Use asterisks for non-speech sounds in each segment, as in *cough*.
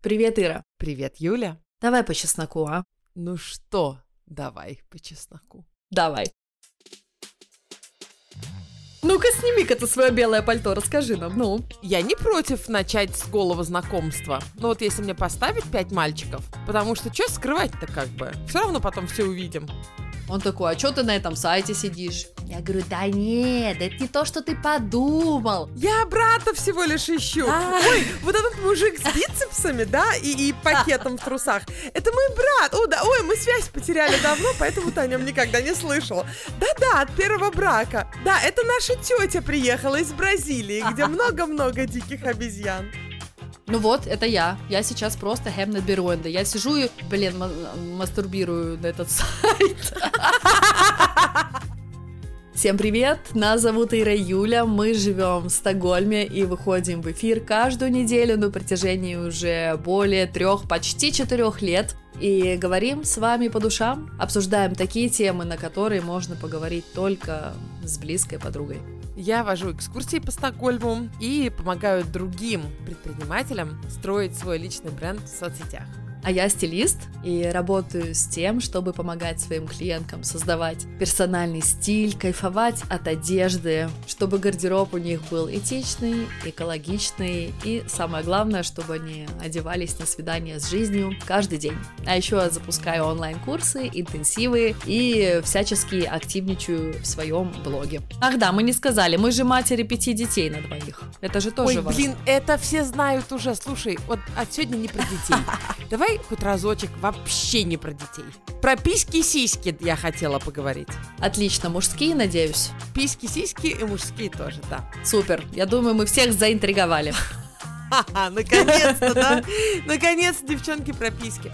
Привет, Ира. Привет, Юля. Давай по чесноку, а? Ну что, давай по чесноку. Давай. Ну-ка, сними-ка ты свое белое пальто, расскажи нам, ну. Я не против начать с голого знакомства. Но вот если мне поставить пять мальчиков, потому что что скрывать-то как бы? Все равно потом все увидим. Он такой, а что ты на этом сайте сидишь? Я говорю, да нет, это не то, что ты подумал. Я брата всего лишь ищу. А. Ой, вот этот мужик с бицепсами, да, и, и пакетом в трусах. Это мой брат. О, да, ой, мы связь потеряли давно, поэтому ты о нем никогда не слышал. Да-да, от первого брака. Да, это наша тетя приехала из Бразилии, где много-много диких обезьян. Ну вот, это я. Я сейчас просто Хемнет Беруэнда. Я сижу и, блин, ма- мастурбирую на этот *laughs* сайт. Всем привет, нас зовут Ира Юля, мы живем в Стокгольме и выходим в эфир каждую неделю на протяжении уже более трех, почти четырех лет. И говорим с вами по душам, обсуждаем такие темы, на которые можно поговорить только с близкой подругой. Я вожу экскурсии по Стокгольму и помогаю другим предпринимателям строить свой личный бренд в соцсетях. А я стилист и работаю с тем, чтобы помогать своим клиенткам создавать персональный стиль, кайфовать от одежды, чтобы гардероб у них был этичный, экологичный и самое главное, чтобы они одевались на свидание с жизнью каждый день. А еще я запускаю онлайн-курсы, интенсивы и всячески активничаю в своем блоге. Ах да, мы не сказали, мы же матери пяти детей на двоих. Это же тоже Ой, важно. блин, это все знают уже. Слушай, вот от сегодня не про детей. *laughs* Давай хоть разочек вообще не про детей. Про письки-сиськи я хотела поговорить. Отлично, мужские, надеюсь. Письки-сиськи и мужские тоже, да. Супер. Я думаю, мы всех заинтриговали. Ха-ха, наконец-то, да? Наконец-то, девчонки, про письки.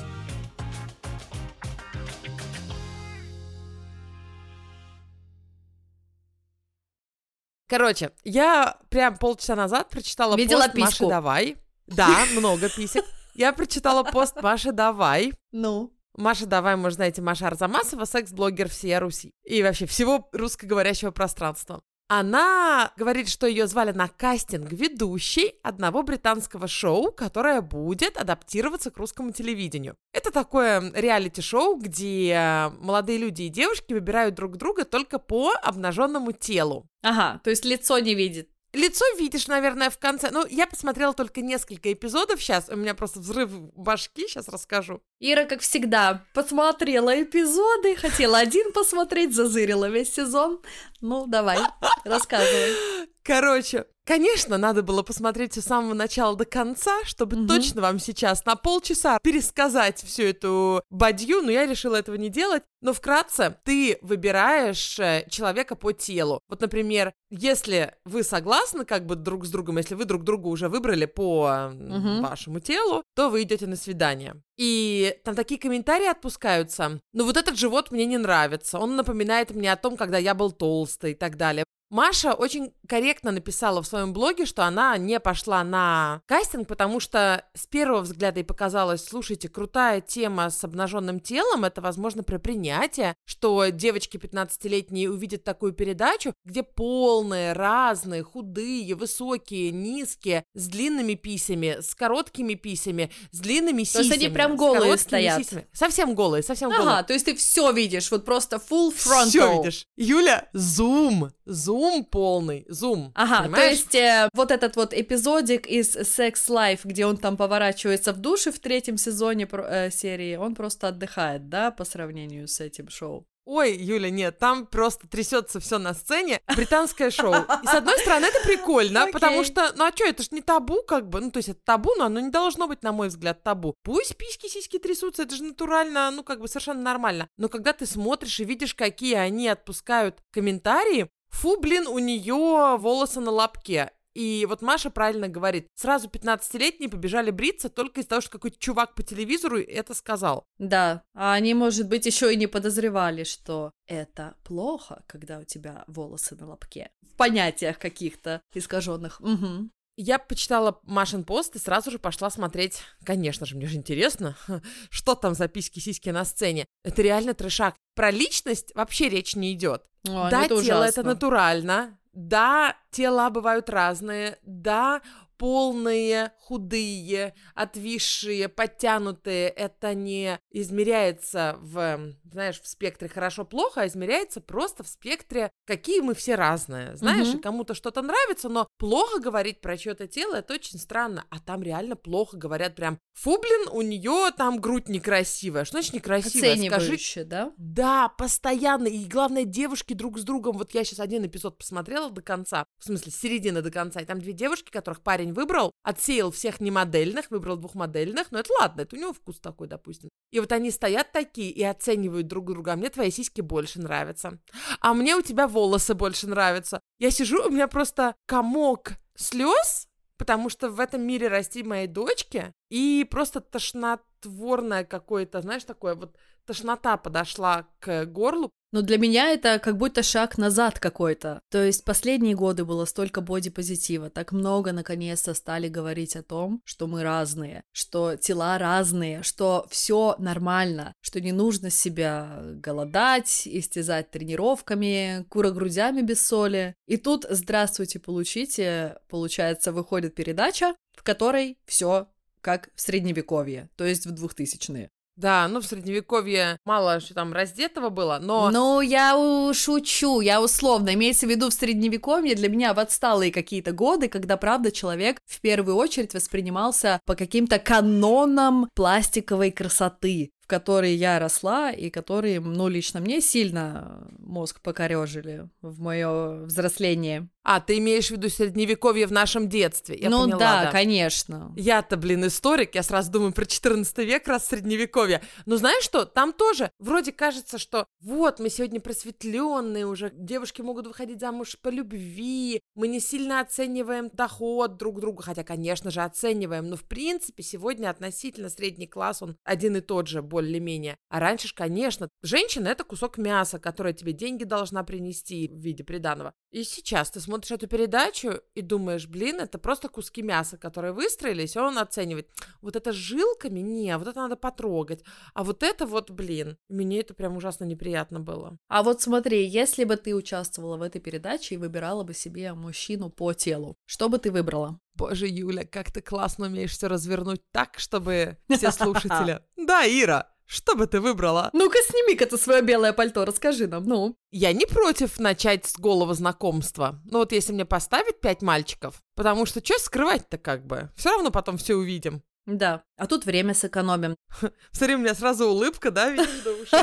Короче, я прям полчаса назад прочитала Видела пост Маши письку. Давай. Да, много писек. Я прочитала пост Маши Давай. Ну? Маша Давай, может, знаете, Маша Арзамасова, секс-блогер всея Руси. И вообще всего русскоговорящего пространства. Она говорит, что ее звали на кастинг ведущей одного британского шоу, которое будет адаптироваться к русскому телевидению. Это такое реалити-шоу, где молодые люди и девушки выбирают друг друга только по обнаженному телу. Ага, то есть лицо не видит. Лицо видишь, наверное, в конце. Ну, я посмотрела только несколько эпизодов сейчас. У меня просто взрыв башки, сейчас расскажу. Ира, как всегда, посмотрела эпизоды, хотела один посмотреть, зазырила весь сезон. Ну, давай, рассказывай. Короче, конечно, надо было посмотреть с самого начала до конца, чтобы Мгм. точно вам сейчас на полчаса пересказать всю эту бадью, но я решила этого не делать. Но вкратце, ты выбираешь э, человека по телу. Вот, например, если вы согласны как бы друг с другом, если вы друг друга уже выбрали по Мгм. вашему телу, то вы идете на свидание. И там такие комментарии отпускаются. Ну вот этот живот мне не нравится. Он напоминает мне о том, когда я был толстый и так далее. Маша очень корректно написала в своем блоге, что она не пошла на кастинг, потому что с первого взгляда ей показалось, слушайте, крутая тема с обнаженным телом, это, возможно, про принятие, что девочки 15-летние увидят такую передачу, где полные, разные, худые, высокие, низкие, с длинными писями, с короткими писями, с длинными То есть сисями. они прям голые стоят? сисями. Совсем голые, совсем голые. Ага, то есть ты все видишь, вот просто full frontal. Всё видишь. Юля, зум, зум полный, зум. Ага, понимаешь? то есть э, вот этот вот эпизодик из Sex Life, где он там поворачивается в душе в третьем сезоне э, серии, он просто отдыхает, да, по сравнению с этим шоу. Ой, Юля, нет, там просто трясется все на сцене. Британское шоу. И с одной стороны, это прикольно, *laughs* Окей. потому что, ну а что, это ж не табу, как бы. Ну, то есть это табу, но оно не должно быть, на мой взгляд, табу. Пусть письки, сиськи трясутся, это же натурально, ну, как бы совершенно нормально. Но когда ты смотришь и видишь, какие они отпускают комментарии, фу, блин, у нее волосы на лобке. И вот Маша правильно говорит, сразу 15-летние побежали бриться только из-за того, что какой-то чувак по телевизору это сказал. Да, а они, может быть, еще и не подозревали, что это плохо, когда у тебя волосы на лобке. В понятиях каких-то искаженных. Угу. Я почитала Машин пост и сразу же пошла смотреть. Конечно же, мне же интересно, *laughs* что там за письки-сиськи на сцене. Это реально трешак. Про личность вообще речь не идет. Ой, да, это тело это ужасно. натурально. Да, тела бывают разные. Да, полные, худые, отвисшие, подтянутые. Это не измеряется в, знаешь, в спектре хорошо-плохо, а измеряется просто в спектре, какие мы все разные. Знаешь, угу. и кому-то что-то нравится, но плохо говорить про чье-то тело, это очень странно. А там реально плохо говорят прям, фу, блин, у нее там грудь некрасивая. Что значит некрасивая? Скажи. да? Да, постоянно. И главное, девушки друг с другом. Вот я сейчас один эпизод посмотрела до конца, в смысле, с середины до конца, и там две девушки, которых парень выбрал, отсеял всех немодельных, выбрал двухмодельных, но это ладно, это у него вкус такой, допустим. И вот они стоят такие и оценивают друг друга. А мне твои сиськи больше нравятся. А мне у тебя волосы больше нравятся. Я сижу, у меня просто комок слез, потому что в этом мире расти моей дочке, и просто тошнотворное какое-то, знаешь, такое вот тошнота подошла к горлу. Но для меня это как будто шаг назад какой-то. То есть последние годы было столько бодипозитива, так много наконец-то стали говорить о том, что мы разные, что тела разные, что все нормально, что не нужно себя голодать, истязать тренировками, курогрудями без соли. И тут, здравствуйте, получите, получается, выходит передача, в которой все как в средневековье, то есть в двухтысячные. Да, ну в средневековье мало что там раздетого было, но... Ну, я шучу, я условно, имеется в виду в средневековье для меня в отсталые какие-то годы, когда, правда, человек в первую очередь воспринимался по каким-то канонам пластиковой красоты в которой я росла и которые, ну, лично мне сильно мозг покорежили в мое взросление. А, ты имеешь в виду средневековье в нашем детстве? Я ну поняла, да, да, конечно. Я-то, блин, историк, я сразу думаю про 14 век, раз средневековье. Но знаешь что, там тоже вроде кажется, что вот, мы сегодня просветленные уже, девушки могут выходить замуж по любви, мы не сильно оцениваем доход друг друга, хотя, конечно же, оцениваем, но в принципе сегодня относительно средний класс, он один и тот же, более-менее. А раньше ж, конечно, женщина — это кусок мяса, которое тебе деньги должна принести в виде приданого. И сейчас ты смотришь эту передачу и думаешь, блин, это просто куски мяса, которые выстроились, и он оценивает. Вот это с жилками? Не, вот это надо потрогать. А вот это вот, блин, мне это прям ужасно неприятно было. А вот смотри, если бы ты участвовала в этой передаче и выбирала бы себе мужчину по телу, что бы ты выбрала? Боже, Юля, как ты классно умеешь все развернуть так, чтобы *laughs* все слушатели... Да, Ира, что бы ты выбрала? Ну-ка, сними-ка ты свое белое пальто, расскажи нам, ну. Я не против начать с голого знакомства. Ну вот если мне поставить пять мальчиков, потому что что скрывать-то как бы? Все равно потом все увидим. Да, а тут время сэкономим. *laughs* Смотри, у меня сразу улыбка, да, видишь, до ушей?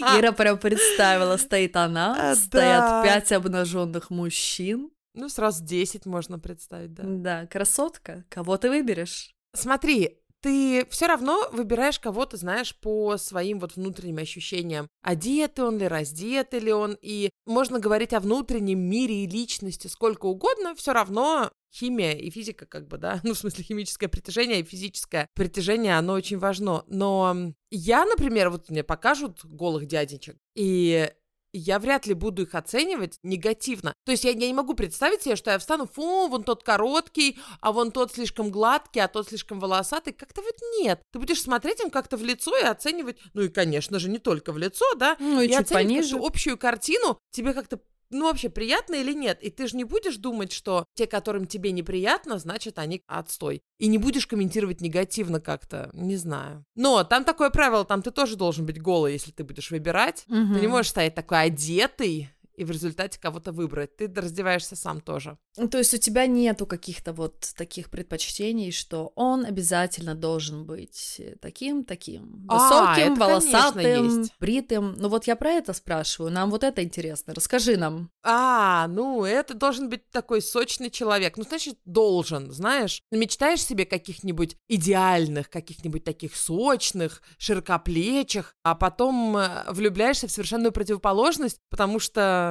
*laughs* Ира прям представила, стоит она, *laughs* а, стоят пять обнаженных мужчин, ну, сразу 10 можно представить, да. Да, красотка. Кого ты выберешь? Смотри, ты все равно выбираешь кого-то, знаешь, по своим вот внутренним ощущениям. Одетый он ли, раздетый ли он. И можно говорить о внутреннем мире и личности сколько угодно, все равно химия и физика, как бы, да, *laughs* ну, в смысле, химическое притяжение и физическое притяжение, оно очень важно. Но я, например, вот мне покажут голых дядечек, и я вряд ли буду их оценивать негативно. То есть я, я не могу представить себе, что я встану, фу, вон тот короткий, а вон тот слишком гладкий, а тот слишком волосатый. Как-то вот нет. Ты будешь смотреть им как-то в лицо и оценивать, ну и, конечно же, не только в лицо, да, ну и, и чуть пониже. общую картину. Тебе как-то ну, вообще, приятно или нет? И ты же не будешь думать, что те, которым тебе неприятно, значит, они отстой. И не будешь комментировать негативно как-то, не знаю. Но там такое правило, там ты тоже должен быть голый, если ты будешь выбирать. Угу. Ты не можешь стоять такой одетый, и в результате кого-то выбрать. Ты раздеваешься сам тоже. Ну, то есть у тебя нету каких-то вот таких предпочтений, что он обязательно должен быть таким, таким, а, высоким, а, волосатым, бритым. Ну вот я про это спрашиваю. Нам вот это интересно. Расскажи нам. А, ну это должен быть такой сочный человек. Ну значит должен, знаешь. Мечтаешь себе каких-нибудь идеальных, каких-нибудь таких сочных, широкоплечих, а потом э, влюбляешься в совершенную противоположность, потому что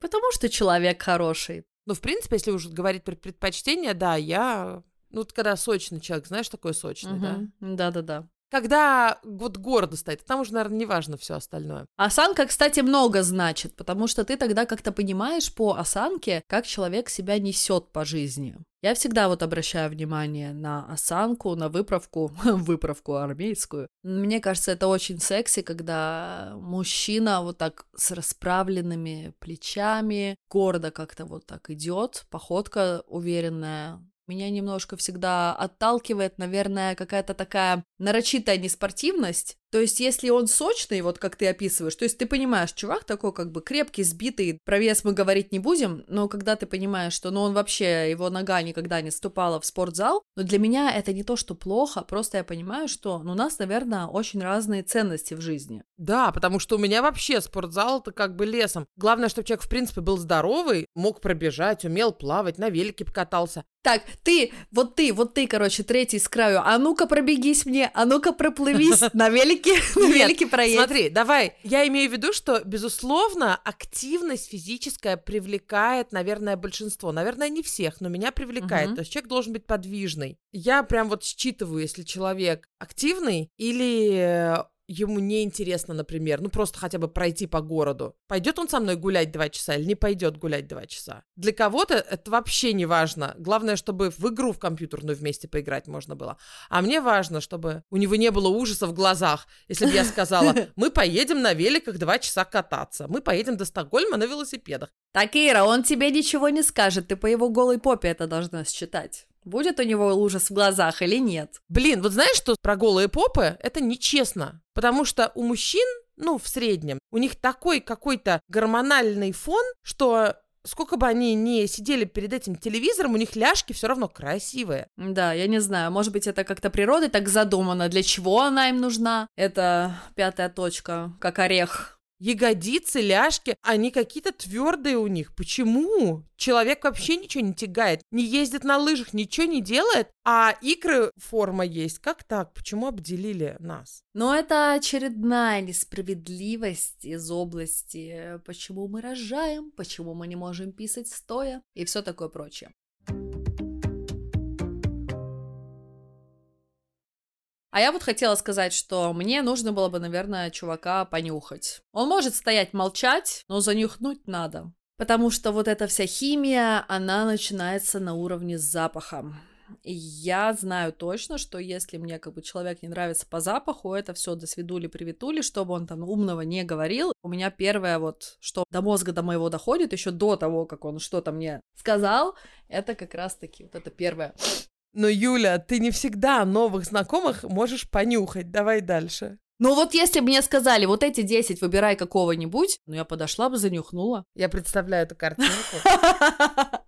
Потому что человек хороший. Ну, в принципе, если уже говорить про предпочтения, да, я... Ну, вот когда сочный человек, знаешь, такой сочный, угу. да? Да-да-да. Когда вот гордо стоит, там уже, наверное, не важно все остальное. Осанка, кстати, много значит, потому что ты тогда как-то понимаешь по осанке, как человек себя несет по жизни. Я всегда вот обращаю внимание на осанку, на выправку, *laughs* выправку армейскую. Мне кажется, это очень секси, когда мужчина вот так с расправленными плечами, гордо как-то вот так идет, походка уверенная, Меня немножко всегда отталкивает, наверное, какая-то такая нарочитая неспортивность, то есть, если он сочный, вот как ты описываешь, то есть ты понимаешь, чувак такой как бы крепкий, сбитый, про вес мы говорить не будем, но когда ты понимаешь, что ну он вообще, его нога никогда не ступала в спортзал, но для меня это не то, что плохо, просто я понимаю, что ну, у нас, наверное, очень разные ценности в жизни. Да, потому что у меня вообще спортзал это как бы лесом. Главное, чтобы человек, в принципе, был здоровый, мог пробежать, умел плавать, на велике покатался. Так, ты, вот ты, вот ты, короче, третий с краю. А ну-ка пробегись мне, а ну-ка проплывись *laughs* на велике, *laughs* на велике проедь. Смотри, давай, я имею в виду, что, безусловно, активность физическая привлекает, наверное, большинство. Наверное, не всех, но меня привлекает. То есть человек должен быть подвижный. Я прям вот считываю, если человек активный или ему не интересно, например, ну просто хотя бы пройти по городу, пойдет он со мной гулять два часа или не пойдет гулять два часа. Для кого-то это вообще не важно. Главное, чтобы в игру в компьютерную вместе поиграть можно было. А мне важно, чтобы у него не было ужаса в глазах, если бы я сказала, *laughs* мы поедем на великах два часа кататься, мы поедем до Стокгольма на велосипедах. Так, Ира, он тебе ничего не скажет, ты по его голой попе это должна считать. Будет у него ужас в глазах или нет? Блин, вот знаешь, что про голые попы? Это нечестно. Потому что у мужчин, ну, в среднем, у них такой какой-то гормональный фон, что сколько бы они ни сидели перед этим телевизором, у них ляжки все равно красивые. Да, я не знаю, может быть, это как-то природой так задумано, для чего она им нужна. Это пятая точка, как орех ягодицы, ляжки, они какие-то твердые у них. Почему? Человек вообще ничего не тягает, не ездит на лыжах, ничего не делает, а икры форма есть. Как так? Почему обделили нас? Но это очередная несправедливость из области, почему мы рожаем, почему мы не можем писать стоя и все такое прочее. А я вот хотела сказать, что мне нужно было бы, наверное, чувака понюхать. Он может стоять молчать, но занюхнуть надо. Потому что вот эта вся химия, она начинается на уровне с запахом. И я знаю точно, что если мне как бы человек не нравится по запаху, это все до свидули привитули, чтобы он там умного не говорил. У меня первое вот, что до мозга до моего доходит, еще до того, как он что-то мне сказал, это как раз-таки вот это первое. Но, Юля, ты не всегда новых знакомых можешь понюхать. Давай дальше. Ну вот если бы мне сказали, вот эти 10 выбирай какого-нибудь, ну я подошла бы, занюхнула. Я представляю эту картинку. *laughs*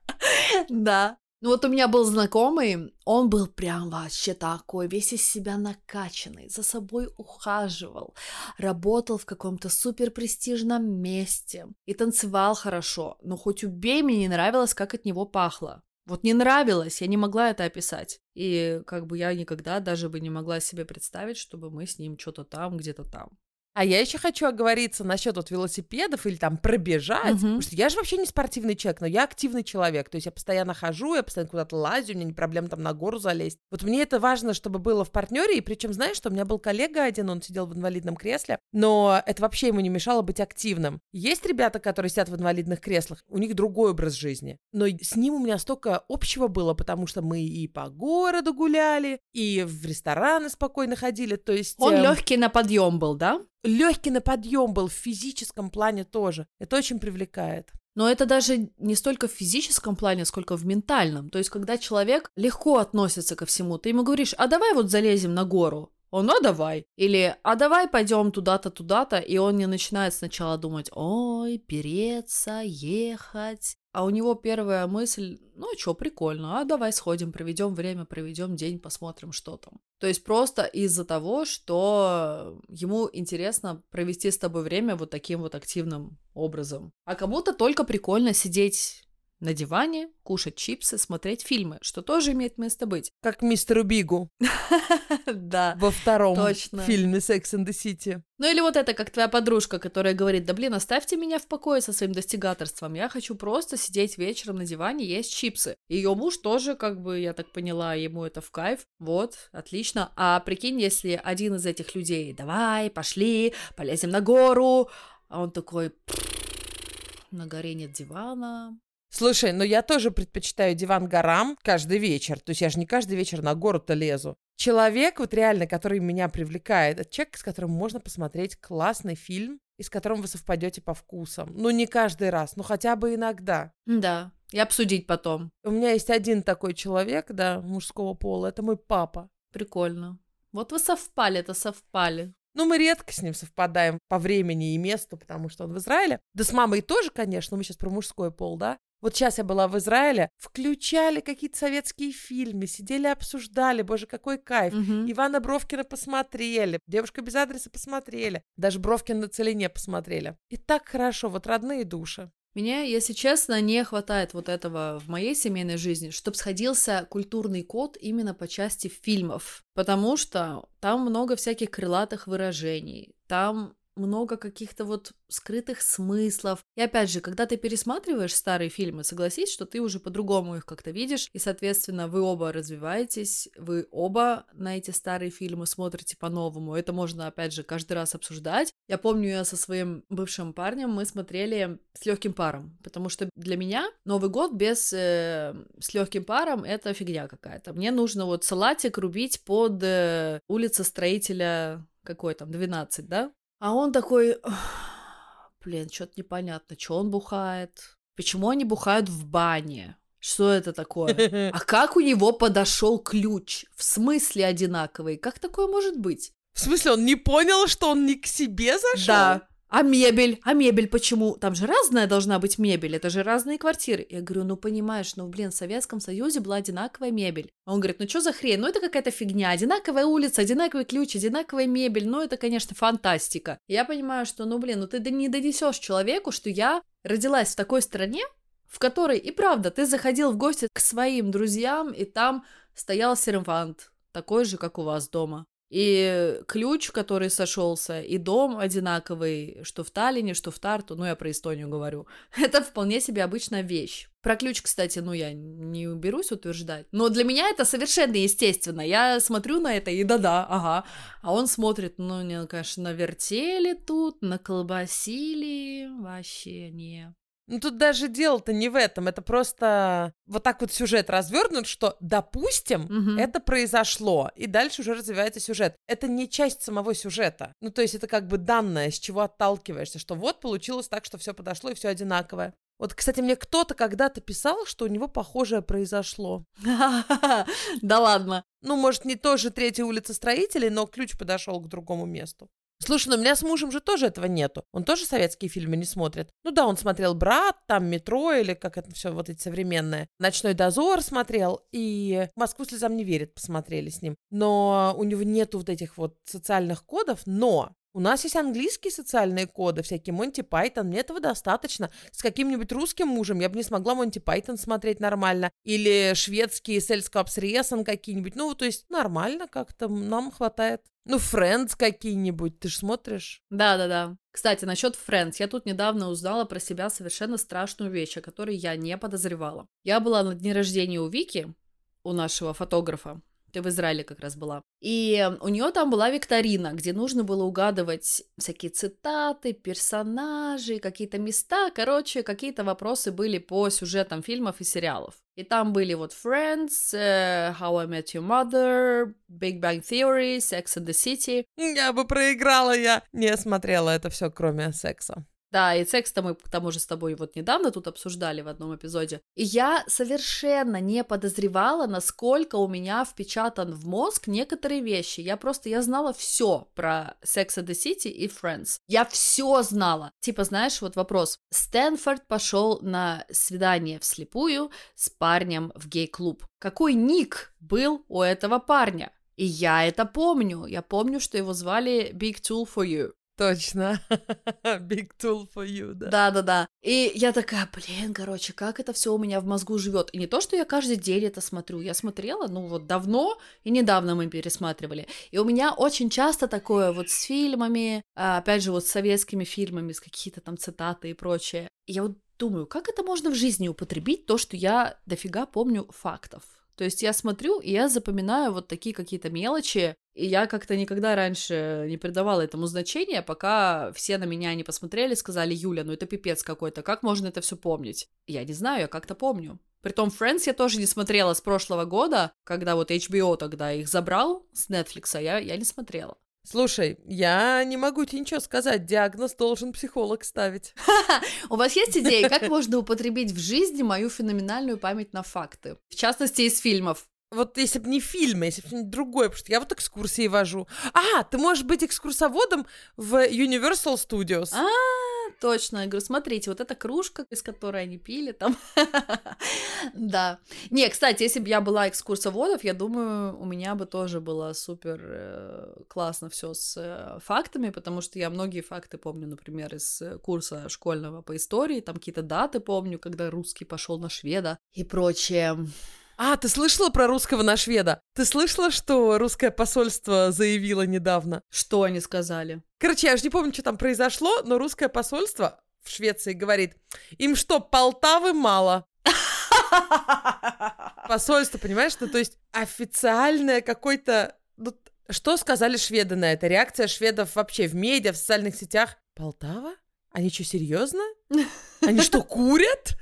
Да. Ну вот у меня был знакомый, он был прям вообще такой, весь из себя накачанный, за собой ухаживал, работал в каком-то супер престижном месте и танцевал хорошо, но хоть убей, мне не нравилось, как от него пахло. Вот не нравилось, я не могла это описать. И как бы я никогда даже бы не могла себе представить, чтобы мы с ним что-то там, где-то там. А я еще хочу оговориться насчет вот велосипедов или там пробежать. Угу. Потому что я же вообще не спортивный человек, но я активный человек. То есть я постоянно хожу, я постоянно куда-то лазю, у меня не проблема там на гору залезть. Вот мне это важно, чтобы было в партнере. И причем, знаешь, что у меня был коллега один, он сидел в инвалидном кресле, но это вообще ему не мешало быть активным. Есть ребята, которые сидят в инвалидных креслах, у них другой образ жизни. Но с ним у меня столько общего было, потому что мы и по городу гуляли, и в рестораны спокойно ходили. То есть... Он эм... легкий на подъем был, да? Легкий на подъем был в физическом плане тоже. Это очень привлекает. Но это даже не столько в физическом плане, сколько в ментальном. То есть, когда человек легко относится ко всему, ты ему говоришь, а давай вот залезем на гору. Он, а давай. Или, а давай пойдем туда-то, туда-то. И он не начинает сначала думать, ой, переться, ехать. А у него первая мысль, ну а что, прикольно, а давай сходим, проведем время, проведем день, посмотрим, что там. То есть просто из-за того, что ему интересно провести с тобой время вот таким вот активным образом. А кому-то только прикольно сидеть на диване, кушать чипсы, смотреть фильмы, что тоже имеет место быть. *laughs* Как мистеру Бигу. Да. Во втором фильме Sex and the City. Ну или вот это, как твоя подружка, которая говорит, да блин, оставьте меня в покое со своим достигаторством, я хочу просто сидеть вечером на диване, есть чипсы. Ее муж тоже, как бы, я так поняла, ему это в кайф, вот, отлично. А прикинь, если один из этих людей, давай, пошли, полезем на гору, а он такой, на горе нет дивана, Слушай, ну я тоже предпочитаю диван горам каждый вечер. То есть я же не каждый вечер на гору-то лезу. Человек, вот реально, который меня привлекает, это человек, с которым можно посмотреть классный фильм, и с которым вы совпадете по вкусам. Ну, не каждый раз, но хотя бы иногда. Да. И обсудить потом. У меня есть один такой человек, да, мужского пола, это мой папа. Прикольно. Вот вы совпали, это совпали. Ну, мы редко с ним совпадаем по времени и месту, потому что он в Израиле. Да с мамой тоже, конечно, мы сейчас про мужской пол, да. Вот сейчас я была в Израиле, включали какие-то советские фильмы, сидели, обсуждали, боже, какой кайф. Мгм. Ивана Бровкина посмотрели, девушка без адреса посмотрели, даже Бровкин на целине посмотрели. И так хорошо, вот родные души. Меня, если честно, не хватает вот этого в моей семейной жизни, чтобы сходился культурный код именно по части фильмов. Потому что там много всяких крылатых выражений, там много каких-то вот скрытых смыслов. И опять же, когда ты пересматриваешь старые фильмы, согласись, что ты уже по-другому их как-то видишь, и, соответственно, вы оба развиваетесь, вы оба на эти старые фильмы смотрите по-новому. Это можно, опять же, каждый раз обсуждать. Я помню, я со своим бывшим парнем мы смотрели с легким паром, потому что для меня Новый год без э, с легким паром это фигня какая-то. Мне нужно вот салатик рубить под э, улица строителя какой там, 12, да? А он такой, «Ох, блин, что-то непонятно, что он бухает, почему они бухают в бане, что это такое? *laughs* А как у него подошел ключ? В смысле одинаковый? Как такое может быть? В смысле, он не понял, что он не к себе зашел? Да. А мебель? А мебель почему? Там же разная должна быть мебель, это же разные квартиры. Я говорю, ну понимаешь, ну блин, в Советском Союзе была одинаковая мебель. Он говорит, ну что за хрень? Ну это какая-то фигня. Одинаковая улица, одинаковый ключ, одинаковая мебель. Ну это, конечно, фантастика. Я понимаю, что, ну блин, ну ты не донесешь человеку, что я родилась в такой стране, в которой и правда ты заходил в гости к своим друзьям, и там стоял сервант, такой же, как у вас дома. И ключ, который сошелся, и дом одинаковый, что в Таллине, что в Тарту, ну я про Эстонию говорю. *laughs* Это вполне себе обычная вещь. Про ключ, кстати, ну я не берусь утверждать, но для меня это совершенно естественно. Я смотрю на это и да-да, ага. А он смотрит, ну, не, конечно, на вертели тут, на колбасили, вообще не. Ну тут даже дело-то не в этом, это просто вот так вот сюжет развернут, что, допустим, Мгм. это произошло, и дальше уже развивается сюжет. Это не часть самого сюжета. Ну то есть это как бы данное, с чего отталкиваешься, что вот получилось так, что все подошло и все одинаковое. Вот, кстати, мне кто-то когда-то писал, что у него похожее произошло. *laughs* Да ладно. Ну, может, не тоже третья улица строителей, но ключ подошел к другому месту. Слушай, ну у меня с мужем же тоже этого нету. Он тоже советские фильмы не смотрит. Ну да, он смотрел «Брат», там «Метро» или как это все вот эти современные. «Ночной дозор» смотрел, и «Москву слезам не верит» посмотрели с ним. Но у него нету вот этих вот социальных кодов, но у нас есть английские социальные коды, всякие Монти Пайтон, мне этого достаточно. С каким-нибудь русским мужем я бы не смогла Монти Пайтон смотреть нормально. Или шведские Сельскапсресен какие-нибудь. Ну, то есть нормально как-то, нам хватает. Ну, Френдс какие-нибудь, ты ж смотришь? Да-да-да. Кстати, насчет Friends. Я тут недавно узнала про себя совершенно страшную вещь, о которой я не подозревала. Я была на дне рождения у Вики, у нашего фотографа. Ты в Израиле как раз была. И у нее там была викторина, где нужно было угадывать всякие цитаты, персонажи, какие-то места. Короче, какие-то вопросы были по сюжетам фильмов и сериалов. И там были вот Friends, э, How I Met Your Mother, Big Bang Theory, Sex and the City. Я бы проиграла, я не смотрела это все, кроме секса. Да, и секс-то мы к тому же с тобой вот недавно тут обсуждали в одном эпизоде. И я совершенно не подозревала, насколько у меня впечатан в мозг некоторые вещи. Я просто, я знала все про Sex and the City и Friends. Я все знала. Типа, знаешь, вот вопрос. Стэнфорд пошел на свидание вслепую с парнем в гей-клуб. Какой ник был у этого парня? И я это помню. Я помню, что его звали Big Tool for You. Точно. *laughs* Big tool for you, да. Да, да, да. И я такая, блин, короче, как это все у меня в мозгу живет. И не то, что я каждый день это смотрю. Я смотрела, ну вот давно, и недавно мы пересматривали. И у меня очень часто такое вот с фильмами, а, опять же, вот с советскими фильмами, с какие-то там цитаты и прочее. И я вот думаю, как это можно в жизни употребить, то, что я дофига помню фактов. То есть я смотрю, и я запоминаю вот такие какие-то мелочи, и я как-то никогда раньше не придавала этому значения, пока все на меня не посмотрели, сказали, Юля, ну это пипец какой-то, как можно это все помнить? Я не знаю, я как-то помню. Притом Friends я тоже не смотрела с прошлого года, когда вот HBO тогда их забрал с Netflix, а я, я не смотрела. Слушай, я не могу тебе ничего сказать, диагноз должен психолог ставить. *laughs* У вас есть идеи, как можно употребить в жизни мою феноменальную память на факты? В частности, из фильмов. Вот если бы не фильмы, если бы что-нибудь другое, потому что я вот экскурсии вожу. А, ты можешь быть экскурсоводом в Universal Studios. А, точно. Я говорю, смотрите, вот эта кружка, из которой они пили там. *laughs* Да. Не, кстати, если бы я была экскурсоводов, я думаю, у меня бы тоже было супер э, классно все с э, фактами, потому что я многие факты помню, например, из э, курса школьного по истории, там какие-то даты помню, когда русский пошел на шведа и прочее. А, ты слышала про русского на шведа? Ты слышала, что русское посольство заявило недавно? Что они сказали? Короче, я же не помню, что там произошло, но русское посольство в Швеции говорит, им что, Полтавы мало? *laughs* Посольство, понимаешь? Ну, то есть официальное какой-то... Ну, что сказали шведы на это? Реакция шведов вообще в медиа, в социальных сетях? Полтава? Они что, серьезно? Они что, курят?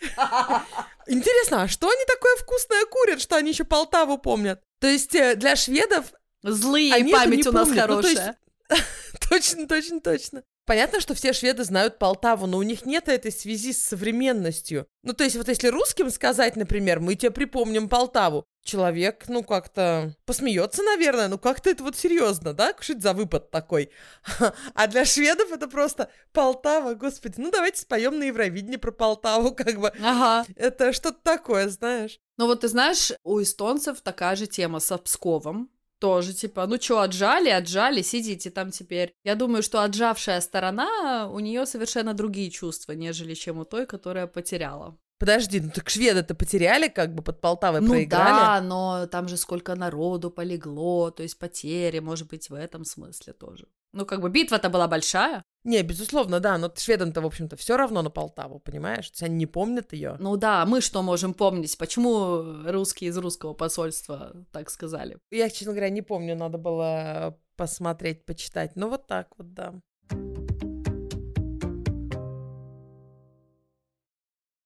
*laughs* Интересно, а что они такое вкусное курят, что они еще Полтаву помнят? То есть э, для шведов... Злые, они память у нас помнят. хорошая. Ну, *laughs* есть... точно, точно, точно. Понятно, что все шведы знают Полтаву, но у них нет этой связи с современностью. Ну, то есть вот если русским сказать, например, мы тебе припомним Полтаву, человек, ну, как-то посмеется, наверное, ну, как-то это вот серьезно, да? Что это за выпад такой? *laughs* А для шведов это просто Полтава, господи, ну, давайте споем на Евровидении про Полтаву, *laughs* как бы. Ага. Это что-то такое, знаешь. Ну, вот ты знаешь, у эстонцев такая же тема с Псковом тоже, типа, ну что, отжали, отжали, сидите там теперь. Я думаю, что отжавшая сторона, у нее совершенно другие чувства, нежели чем у той, которая потеряла. Подожди, ну так шведы-то потеряли, как бы под Полтавой ну, проиграли. да, но там же сколько народу полегло, то есть потери, может быть, в этом смысле тоже. Ну, как бы битва-то была большая. Не, безусловно, да, но шведам-то, в общем-то, все равно на Полтаву, понимаешь? То есть они не помнят ее. Ну да, мы что можем помнить? Почему русские из русского посольства так сказали? Я, честно говоря, не помню, надо было посмотреть, почитать. Ну вот так вот, да.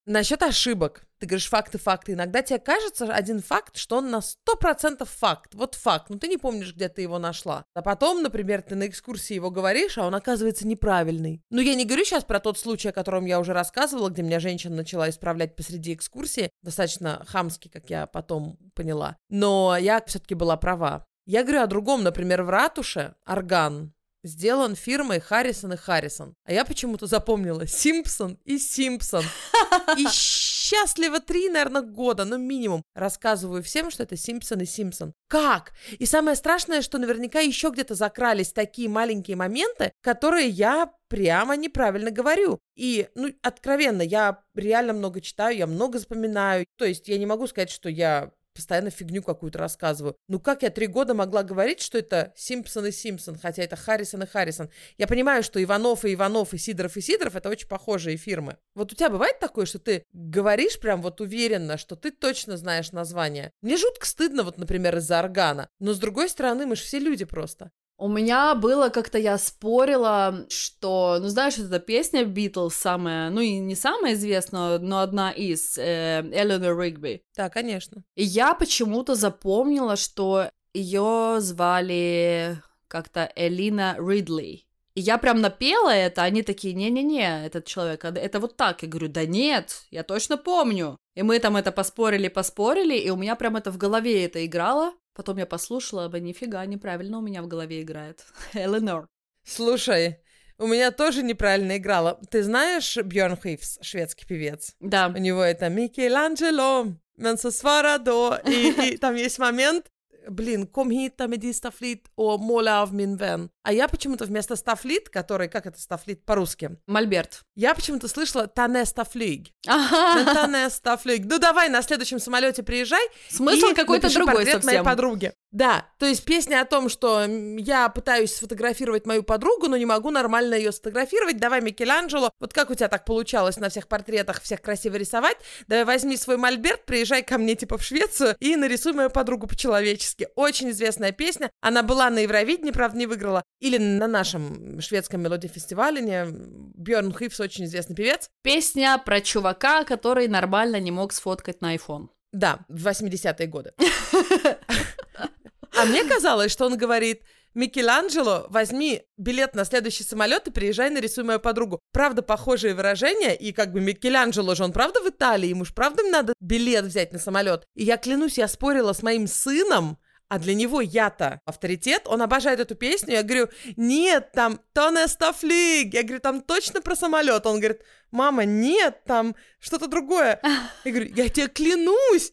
Насчет ошибок. Ты говоришь факты, факты. Иногда тебе кажется один факт, что он на 100% факт. Вот факт, но ты не помнишь, где ты его нашла. А потом, например, ты на экскурсии его говоришь, а он оказывается неправильный. Но я не говорю сейчас про тот случай, о котором я уже рассказывала, где меня женщина начала исправлять посреди экскурсии. Достаточно хамски, как я потом поняла. Но я все-таки была права. Я говорю о другом, например, в ратуше орган сделан фирмой Харрисон и Харрисон. А я почему-то запомнила Симпсон и Симпсон. *laughs* И счастливо три, наверное, года, ну минимум. Рассказываю всем, что это Симпсон и Симпсон. Как? И самое страшное, что наверняка еще где-то закрались такие маленькие моменты, которые я прямо неправильно говорю. И, ну, откровенно, я реально много читаю, я много запоминаю. То есть я не могу сказать, что я постоянно фигню какую-то рассказываю. Ну как я три года могла говорить, что это Симпсон и Симпсон, хотя это Харрисон и Харрисон? Я понимаю, что Иванов и Иванов и Сидоров и Сидоров это очень похожие фирмы. Вот у тебя бывает такое, что ты говоришь прям вот уверенно, что ты точно знаешь название? Мне жутко стыдно, вот, например, из-за органа. Но с другой стороны, мы же все люди просто. У меня было как-то, я спорила, что, ну знаешь, эта песня Битлз самая, ну и не самая известная, но одна из, э, Эленор Ригби. Да, конечно. И я почему-то запомнила, что ее звали как-то Элина Ридли. И я прям напела это, они такие, не-не-не, этот человек, это вот так. Я говорю, да нет, я точно помню. И мы там это поспорили, поспорили, и у меня прям это в голове это играло. Потом я послушала бы, нифига, неправильно у меня в голове играет. *laughs* Эленор. Слушай, у меня тоже неправильно играла. Ты знаешь Бьорн Хейвс, шведский певец? Да. У него это Микеланджело, Менсосвара до, и, и там есть момент, блин, hit med din stafflit och måla av min vän. А я почему-то вместо стафлит, который, как это стафлит по-русски? Мольберт. Я почему-то слышала тане стафлиг. Ага. Тане стафлиг. Ну давай на следующем самолете приезжай. Смысл какой-то другой совсем. моей подруги. Да, то есть песня о том, что я пытаюсь сфотографировать мою подругу, но не могу нормально ее сфотографировать. Давай, Микеланджело, вот как у тебя так получалось на всех портретах всех красиво рисовать? Давай возьми свой мольберт, приезжай ко мне типа в Швецию и нарисуй мою подругу по-человечески. Очень известная песня. Она была на Евровидении, правда, не выиграла. Или на нашем шведском мелодии-фестивале. Бьорн Хивс очень известный певец. Песня про чувака, который нормально не мог сфоткать на iPhone. Да, в 80-е годы. *laughs* А мне казалось, что он говорит, Микеланджело, возьми билет на следующий самолет и приезжай, нарисуй мою подругу. Правда, похожие выражения, и как бы Микеланджело же, он правда в Италии, ему же правда надо билет взять на самолет. И я клянусь, я спорила с моим сыном, а для него я-то авторитет, он обожает эту песню, я говорю, нет, там Тоне Стафлиг, я говорю, там точно про самолет, он говорит, мама, нет, там что-то другое. Я говорю, я тебе клянусь,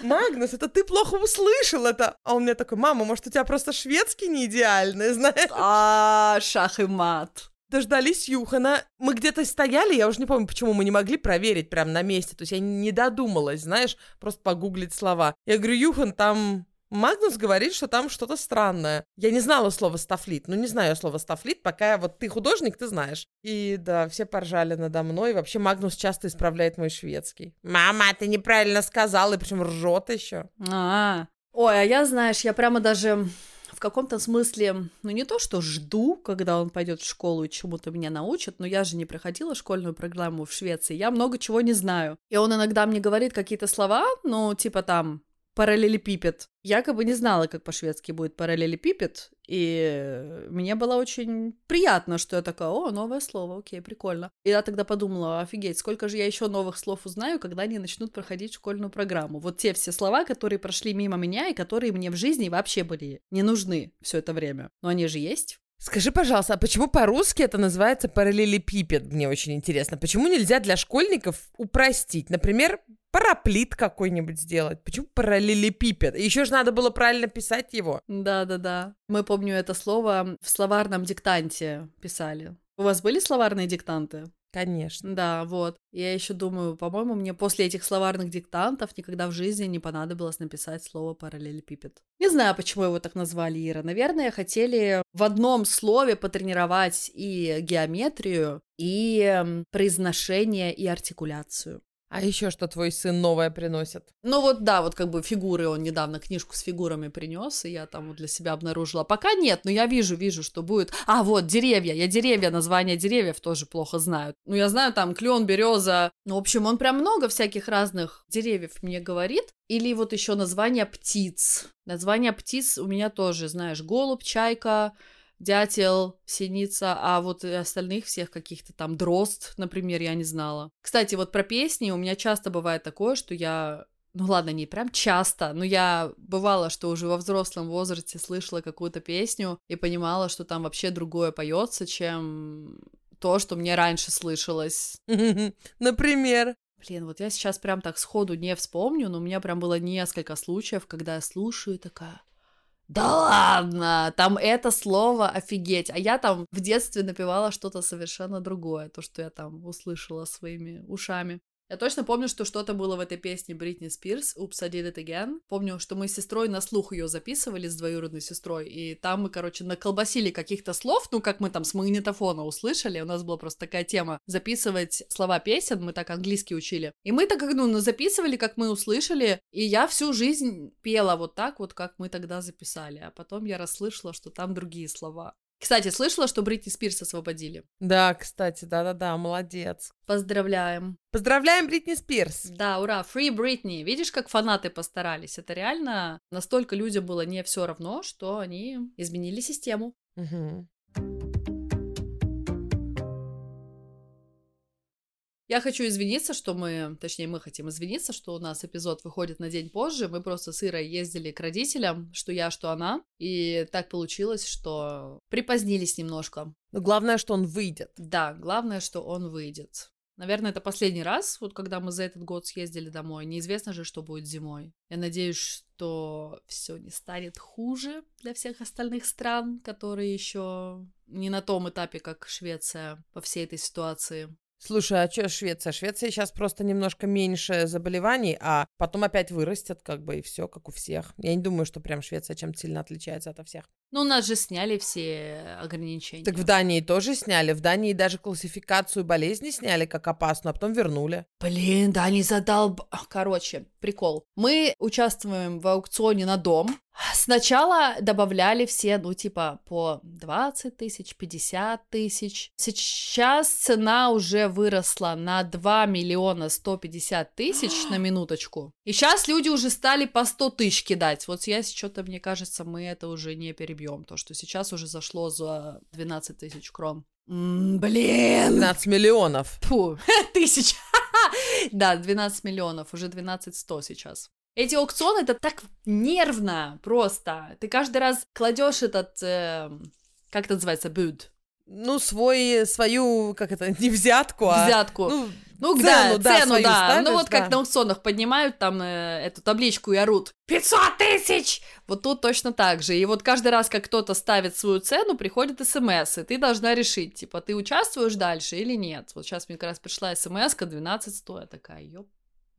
Магнус, это ты плохо услышал это. А он мне такой, мама, может, у тебя просто шведский не идеальный, знаешь? А, шах и мат дождались Юхана. Мы где-то стояли, я уже не помню, почему мы не могли проверить прямо на месте. То есть я не додумалась, знаешь, просто погуглить слова. Я говорю, Юхан, там Магнус говорит, что там что-то странное. Я не знала слова стафлит. Ну, не знаю слова стафлит, пока вот ты художник, ты знаешь. И да, все поржали надо мной. Вообще Магнус часто исправляет мой шведский. Мама, ты неправильно сказала, и причем ржет еще. А, ой, а я, знаешь, я прямо даже в каком-то смысле, ну не то, что жду, когда он пойдет в школу и чему-то меня научит, но я же не проходила школьную программу в Швеции, я много чего не знаю. И он иногда мне говорит какие-то слова, ну типа там параллелепипед. Якобы не знала, как по-шведски будет параллелепипед, и мне было очень приятно, что я такая, о, новое слово, окей, прикольно. И я тогда подумала, офигеть, сколько же я еще новых слов узнаю, когда они начнут проходить школьную программу. Вот те все слова, которые прошли мимо меня и которые мне в жизни вообще были не нужны все это время. Но они же есть. Скажи, пожалуйста, а почему по-русски это называется параллелепипед? Мне очень интересно. Почему нельзя для школьников упростить? Например, параплит какой-нибудь сделать. Почему параллелепипед? Еще же надо было правильно писать его. Да-да-да. Мы, помню, это слово в словарном диктанте писали. У вас были словарные диктанты? Конечно. Да, вот. Я еще думаю, по-моему, мне после этих словарных диктантов никогда в жизни не понадобилось написать слово параллелепипед. Не знаю, почему его так назвали, Ира. Наверное, хотели в одном слове потренировать и геометрию, и произношение, и артикуляцию. А еще что твой сын новое приносит? Ну вот да, вот как бы фигуры, он недавно книжку с фигурами принес, и я там вот для себя обнаружила. Пока нет, но я вижу, вижу, что будет. А вот деревья, я деревья, название деревьев тоже плохо знаю. Ну я знаю там клен, береза. Ну в общем, он прям много всяких разных деревьев мне говорит. Или вот еще название птиц. Название птиц у меня тоже, знаешь, голубь, чайка, дятел, синица, а вот остальных всех каких-то там дрозд, например, я не знала. Кстати, вот про песни у меня часто бывает такое, что я ну ладно, не прям часто, но я бывала, что уже во взрослом возрасте слышала какую-то песню и понимала, что там вообще другое поется, чем то, что мне раньше слышалось. *laughs* Например? Блин, вот я сейчас прям так сходу не вспомню, но у меня прям было несколько случаев, когда я слушаю такая, да ладно, там это слово офигеть. А я там в детстве напевала что-то совершенно другое, то, что я там услышала своими ушами. Я точно помню, что что-то было в этой песне Бритни Спирс «Oops, I did it again». Помню, что мы с сестрой на слух ее записывали с двоюродной сестрой, и там мы, короче, наколбасили каких-то слов, ну, как мы там с магнитофона услышали, у нас была просто такая тема записывать слова песен, мы так английский учили. И мы так, ну, записывали, как мы услышали, и я всю жизнь пела вот так вот, как мы тогда записали, а потом я расслышала, что там другие слова. Кстати, слышала, что Бритни Спирс освободили? Да, кстати, да-да-да, молодец. Поздравляем. Поздравляем, Бритни Спирс. Да, ура, Free Britney. Видишь, как фанаты постарались? Это реально настолько людям было не все равно, что они изменили систему. Угу. Я хочу извиниться, что мы, точнее, мы хотим извиниться, что у нас эпизод выходит на день позже. Мы просто с Ирой ездили к родителям, что я, что она. И так получилось, что припозднились немножко. Но главное, что он выйдет. Да, главное, что он выйдет. Наверное, это последний раз, вот когда мы за этот год съездили домой. Неизвестно же, что будет зимой. Я надеюсь, что все не станет хуже для всех остальных стран, которые еще не на том этапе, как Швеция по всей этой ситуации. Слушай, а что Швеция? Швеция сейчас просто немножко меньше заболеваний, а потом опять вырастет, как бы, и все, как у всех. Я не думаю, что прям Швеция чем-то сильно отличается от всех. Ну, у нас же сняли все ограничения. Так в Дании тоже сняли. В Дании даже классификацию болезни сняли как опасную, а потом вернули. Блин, да, не задал... Короче, прикол. Мы участвуем в аукционе на дом. Сначала добавляли все, ну, типа, по 20 тысяч, 50 тысяч. Сейчас цена уже выросла на 2 миллиона 150 тысяч *gasps* на минуточку. И сейчас люди уже стали по 100 тысяч кидать. Вот я что-то, мне кажется, мы это уже не перебьем. То, что сейчас уже зашло за 12 тысяч крон. М, блин! 15 миллионов. Фу, *laughs* тысяч. *laughs* Да, 12 миллионов, уже 12 100 сейчас. Эти аукционы это так нервно просто. Ты каждый раз кладешь этот, э, как это называется, бюд. Ну, свой, свою, как это, *laughs* не взятку, а... Взятку. Ну, Ну, цену, да, да, цену, свою да. ставишь, ну, вот как да. на аукционах поднимают там э, эту табличку и орут 500 тысяч! Вот тут точно так же. И вот каждый раз, как кто-то ставит свою цену, приходит смс, и ты должна решить, типа, ты участвуешь дальше или нет. Вот сейчас мне как раз пришла смс 12 100, я такая, ёп.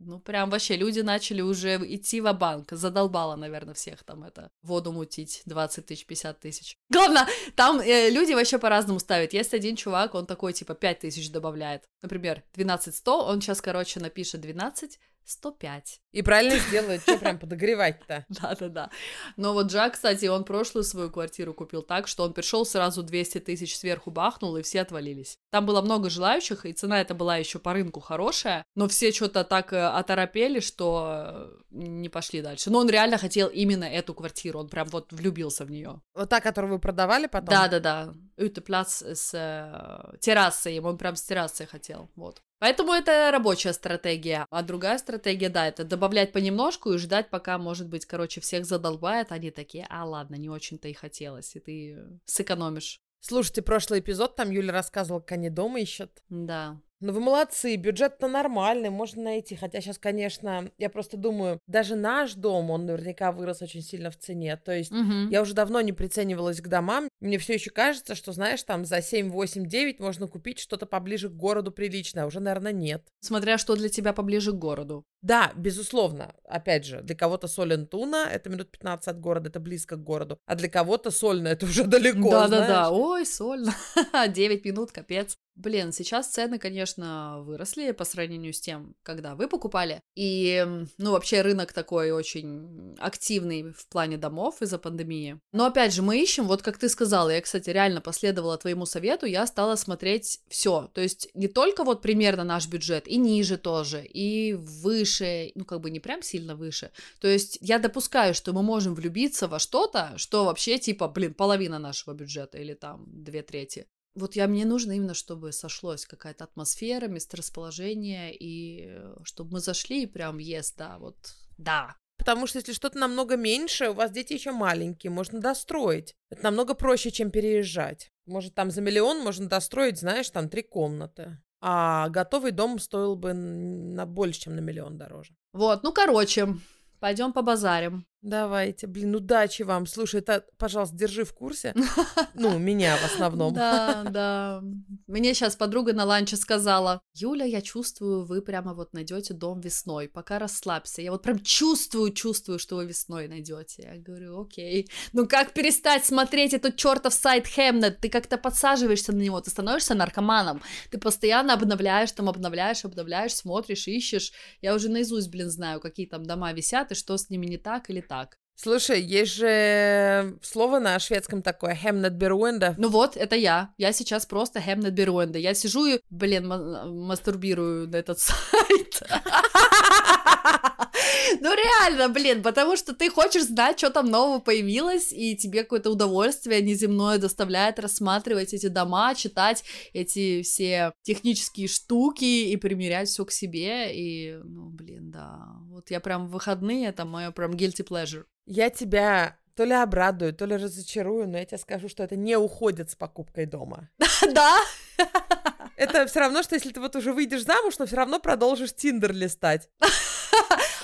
Ну, прям вообще люди начали уже идти в банк Задолбало, наверное, всех там это воду мутить 20 тысяч, 50 тысяч. Главное, там э, люди вообще по-разному ставят. Есть один чувак, он такой, типа, 5 тысяч добавляет. Например, 12 100, он сейчас, короче, напишет 12 105. И правильно сделают, что прям подогревать-то? *laughs* Да-да-да. Но вот Джак, кстати, он прошлую свою квартиру купил так, что он пришел сразу 200 тысяч сверху бахнул, и все отвалились. Там было много желающих, и цена это была еще по рынку хорошая, но все что-то так э, оторопели, что э, не пошли дальше. Но он реально хотел именно эту квартиру, он прям вот влюбился в нее. Вот та, которую вы продавали потом? Да-да-да. Ютеплац с э, террасой, он прям с террасой хотел, вот. Поэтому это рабочая стратегия. А другая стратегия, да, это добавлять понемножку и ждать, пока, может быть, короче, всех задолбает. Они такие, а ладно, не очень-то и хотелось, и ты сэкономишь. Слушайте, прошлый эпизод, там Юля рассказывала, как они дома ищут. Да. Ну вы молодцы, бюджет-то нормальный, можно найти. Хотя сейчас, конечно, я просто думаю, даже наш дом, он наверняка вырос очень сильно в цене. То есть Мгм. я уже давно не приценивалась к домам. Мне все еще кажется, что, знаешь, там за 7, 8, 9 можно купить что-то поближе к городу приличное, а уже, наверное, нет. Смотря что для тебя поближе к городу. Да, безусловно. Опять же, для кого-то Солен Туна это минут 15 от города, это близко к городу. А для кого-то Сольно это уже далеко, Да-да-да, ой, сольно. 9 *laughs* минут, капец. Блин, сейчас цены, конечно, выросли по сравнению с тем, когда вы покупали. И, ну, вообще рынок такой очень активный в плане домов из-за пандемии. Но, опять же, мы ищем, вот как ты сказала, я, кстати, реально последовала твоему совету, я стала смотреть все. То есть не только вот примерно наш бюджет, и ниже тоже, и выше, ну, как бы не прям сильно выше. То есть я допускаю, что мы можем влюбиться во что-то, что вообще типа, блин, половина нашего бюджета или там две трети. Вот я, мне нужно именно, чтобы сошлось какая-то атмосфера, месторасположение, и э, чтобы мы зашли и прям, yes, да, вот, да. Потому что если что-то намного меньше, у вас дети еще маленькие, можно достроить. Это намного проще, чем переезжать. Может, там за миллион можно достроить, знаешь, там три комнаты. А готовый дом стоил бы на больше, чем на миллион дороже. Вот, ну, короче, пойдем побазарим. Давайте, блин, удачи вам. Слушай, это, пожалуйста, держи в курсе. *laughs* Ну, меня в основном. Да, да. Мне сейчас подруга на ланче сказала, Юля, я чувствую, вы прямо вот найдете дом весной, пока расслабься. Я вот прям чувствую, чувствую, что вы весной найдете. Я говорю, окей. Ну как перестать смотреть этот чертов сайт Хемнет? Ты как-то подсаживаешься на него, ты становишься наркоманом. Ты постоянно обновляешь, там обновляешь, обновляешь, смотришь, ищешь. Я уже наизусть, блин, знаю, какие там дома висят и что с ними не так или так. Слушай, есть же слово на шведском такое, хемнет беруэнда. Ну вот, это я. Я сейчас просто Хемнет Беруэнда. Я сижу и, блин, ма- мастурбирую на этот *laughs* сайт. *laughs* Ну реально, блин, потому что ты хочешь знать, что там нового появилось, и тебе какое-то удовольствие неземное доставляет рассматривать эти дома, читать эти все технические штуки и примерять все к себе. И, ну, блин, да. Вот я прям в выходные, это мое прям guilty pleasure. Я тебя то ли обрадую, то ли разочарую, но я тебе скажу, что это не уходит с покупкой дома. *laughs* Да? Это все равно, что если ты вот уже выйдешь замуж, но все равно продолжишь Тиндер листать. *laughs*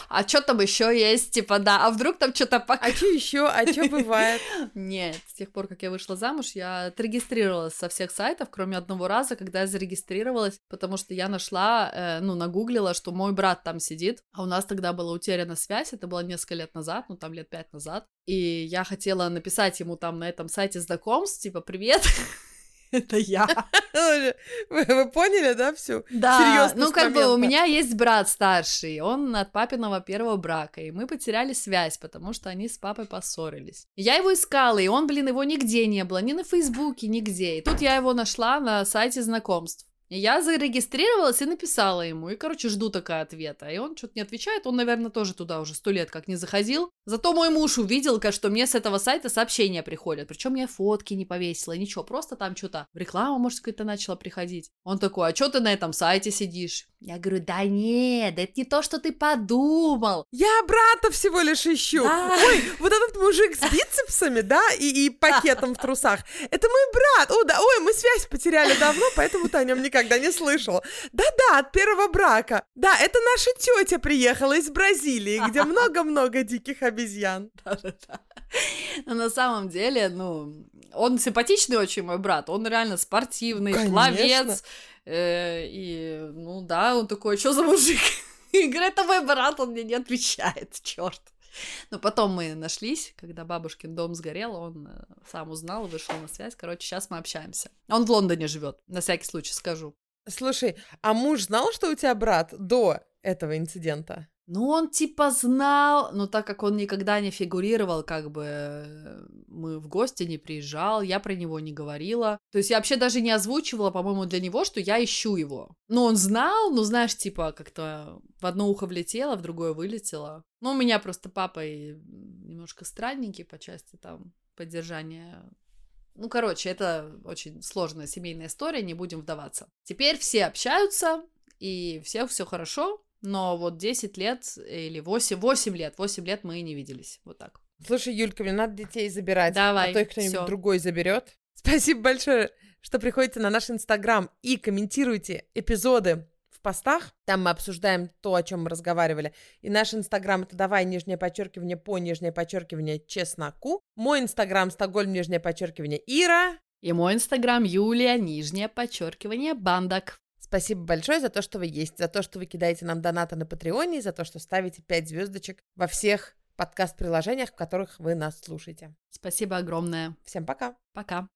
А что там еще есть, типа, да, а вдруг там что-то пока... А что еще? А что *laughs* бывает? Нет, с тех пор, как я вышла замуж, я отрегистрировалась со всех сайтов, кроме одного раза, когда я зарегистрировалась, потому что я нашла, э, ну, нагуглила, что мой брат там сидит, а у нас тогда была утеряна связь, это было несколько лет назад, ну, там лет пять назад, и я хотела написать ему там на этом сайте знакомств, типа, привет, *laughs* *laughs* это я. *laughs* Вы, вы поняли, да, всю? Да, ну как бы у меня есть брат старший, он от папиного первого брака, и мы потеряли связь, потому что они с папой поссорились. Я его искала, и он, блин, его нигде не было, ни на Фейсбуке, нигде. И тут я его нашла на сайте знакомств. Я зарегистрировалась и написала ему. И, короче, жду такая ответа. И он что-то не отвечает. Он, наверное, тоже туда уже сто лет как не заходил. Зато мой муж увидел, что мне с этого сайта сообщения приходят. Причем я фотки не повесила, ничего. Просто там что-то реклама, может, какая-то начала приходить. Он такой, а что ты на этом сайте сидишь? Я говорю, да нет, это не то, что ты подумал. Я брата всего лишь ищу. Да. Ой, вот этот мужик с бицепсами, да, и, и пакетом в трусах. Это мой брат. О, да, ой, мы связь потеряли давно, поэтому ты о нем никогда не слышал. Да-да, от первого брака. Да, это наша тетя приехала из Бразилии, где много-много диких обезьян. Да-да-да. Но на самом деле, ну, он симпатичный очень, мой брат. Он реально спортивный, Конечно. пловец. Э, и, ну да, он такой, что за мужик? *laughs* И говорит, это мой брат, он мне не отвечает, *laughs* черт. Но потом мы нашлись, когда бабушкин дом сгорел, он э, сам узнал, вышел на связь. Короче, сейчас мы общаемся. Он в Лондоне живет, на всякий случай скажу. Слушай, а муж знал, что у тебя брат до этого инцидента? Ну, он типа знал, но так как он никогда не фигурировал, как бы мы в гости не приезжал, я про него не говорила. То есть я вообще даже не озвучивала, по-моему, для него, что я ищу его. Ну, он знал, ну, знаешь, типа как-то в одно ухо влетело, в другое вылетело. Ну, у меня просто папа и немножко странненький по части там поддержания ну, короче, это очень сложная семейная история, не будем вдаваться. Теперь все общаются, и все все хорошо, но вот 10 лет или 8, 8 лет, 8 лет мы не виделись. Вот так. Слушай, Юлька, мне надо детей забирать. Давай, А то их кто-нибудь всё. другой заберет. *laughs* Спасибо большое, что приходите на наш Инстаграм и комментируете эпизоды в постах. Там мы обсуждаем то, о чем мы разговаривали. И наш Инстаграм это давай нижнее подчеркивание по нижнее подчеркивание чесноку. Мой Инстаграм Стокгольм нижнее подчеркивание Ира. И мой Инстаграм Юлия нижнее подчеркивание Бандак. Спасибо большое за то, что вы есть, за то, что вы кидаете нам донаты на Патреоне, и за то, что ставите 5 звездочек во всех подкаст-приложениях, в которых вы нас слушаете. Спасибо огромное. Всем пока. Пока.